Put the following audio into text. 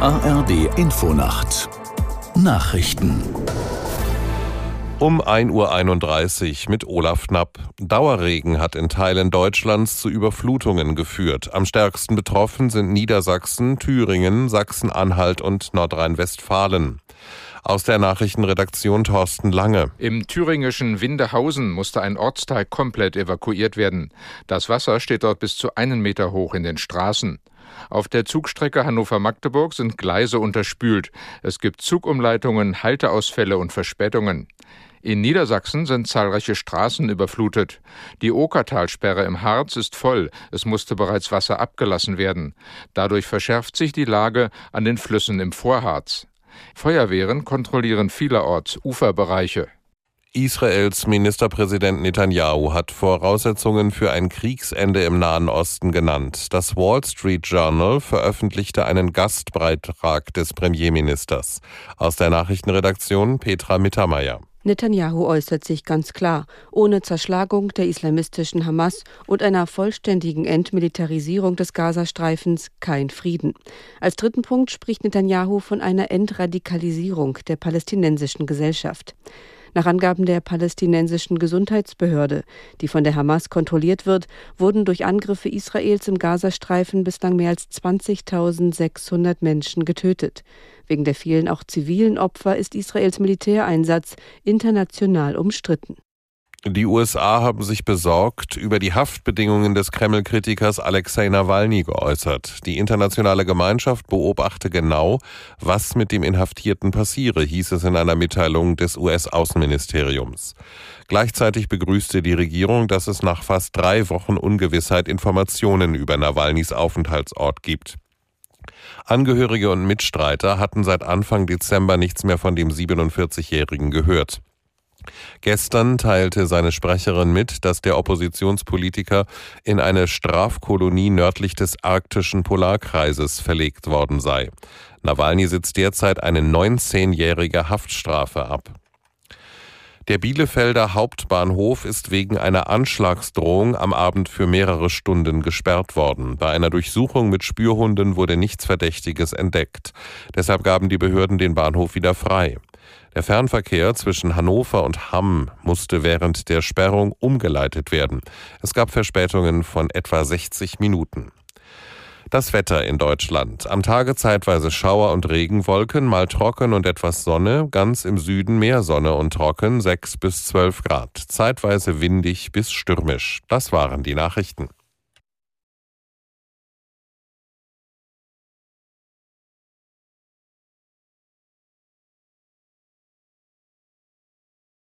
ARD Infonacht Nachrichten um 1.31 Uhr mit Olaf Knapp. Dauerregen hat in Teilen Deutschlands zu Überflutungen geführt. Am stärksten betroffen sind Niedersachsen, Thüringen, Sachsen-Anhalt und Nordrhein-Westfalen. Aus der Nachrichtenredaktion Thorsten Lange. Im thüringischen Windehausen musste ein Ortsteil komplett evakuiert werden. Das Wasser steht dort bis zu einen Meter hoch in den Straßen. Auf der Zugstrecke Hannover-Magdeburg sind Gleise unterspült. Es gibt Zugumleitungen, Halteausfälle und Verspätungen. In Niedersachsen sind zahlreiche Straßen überflutet. Die Okertalsperre im Harz ist voll. Es musste bereits Wasser abgelassen werden. Dadurch verschärft sich die Lage an den Flüssen im Vorharz. Feuerwehren kontrollieren vielerorts Uferbereiche. Israels Ministerpräsident Netanyahu hat Voraussetzungen für ein Kriegsende im Nahen Osten genannt. Das Wall Street Journal veröffentlichte einen Gastbeitrag des Premierministers. Aus der Nachrichtenredaktion Petra Mittermeier. Netanyahu äußert sich ganz klar. Ohne Zerschlagung der islamistischen Hamas und einer vollständigen Entmilitarisierung des Gazastreifens kein Frieden. Als dritten Punkt spricht Netanyahu von einer Entradikalisierung der palästinensischen Gesellschaft. Nach Angaben der palästinensischen Gesundheitsbehörde, die von der Hamas kontrolliert wird, wurden durch Angriffe Israels im Gazastreifen bislang mehr als 20.600 Menschen getötet. Wegen der vielen auch zivilen Opfer ist Israels Militäreinsatz international umstritten. Die USA haben sich besorgt über die Haftbedingungen des Kreml-Kritikers Alexei Nawalny geäußert. Die internationale Gemeinschaft beobachte genau, was mit dem Inhaftierten passiere, hieß es in einer Mitteilung des US-Außenministeriums. Gleichzeitig begrüßte die Regierung, dass es nach fast drei Wochen Ungewissheit Informationen über Nawalnys Aufenthaltsort gibt. Angehörige und Mitstreiter hatten seit Anfang Dezember nichts mehr von dem 47-Jährigen gehört. Gestern teilte seine Sprecherin mit, dass der Oppositionspolitiker in eine Strafkolonie nördlich des arktischen Polarkreises verlegt worden sei. Nawalny sitzt derzeit eine 19-jährige Haftstrafe ab. Der Bielefelder Hauptbahnhof ist wegen einer Anschlagsdrohung am Abend für mehrere Stunden gesperrt worden. Bei einer Durchsuchung mit Spürhunden wurde nichts Verdächtiges entdeckt. Deshalb gaben die Behörden den Bahnhof wieder frei. Der Fernverkehr zwischen Hannover und Hamm musste während der Sperrung umgeleitet werden. Es gab Verspätungen von etwa 60 Minuten. Das Wetter in Deutschland. Am Tage zeitweise Schauer und Regenwolken, mal trocken und etwas Sonne, ganz im Süden mehr Sonne und trocken, 6 bis 12 Grad. Zeitweise windig bis stürmisch. Das waren die Nachrichten.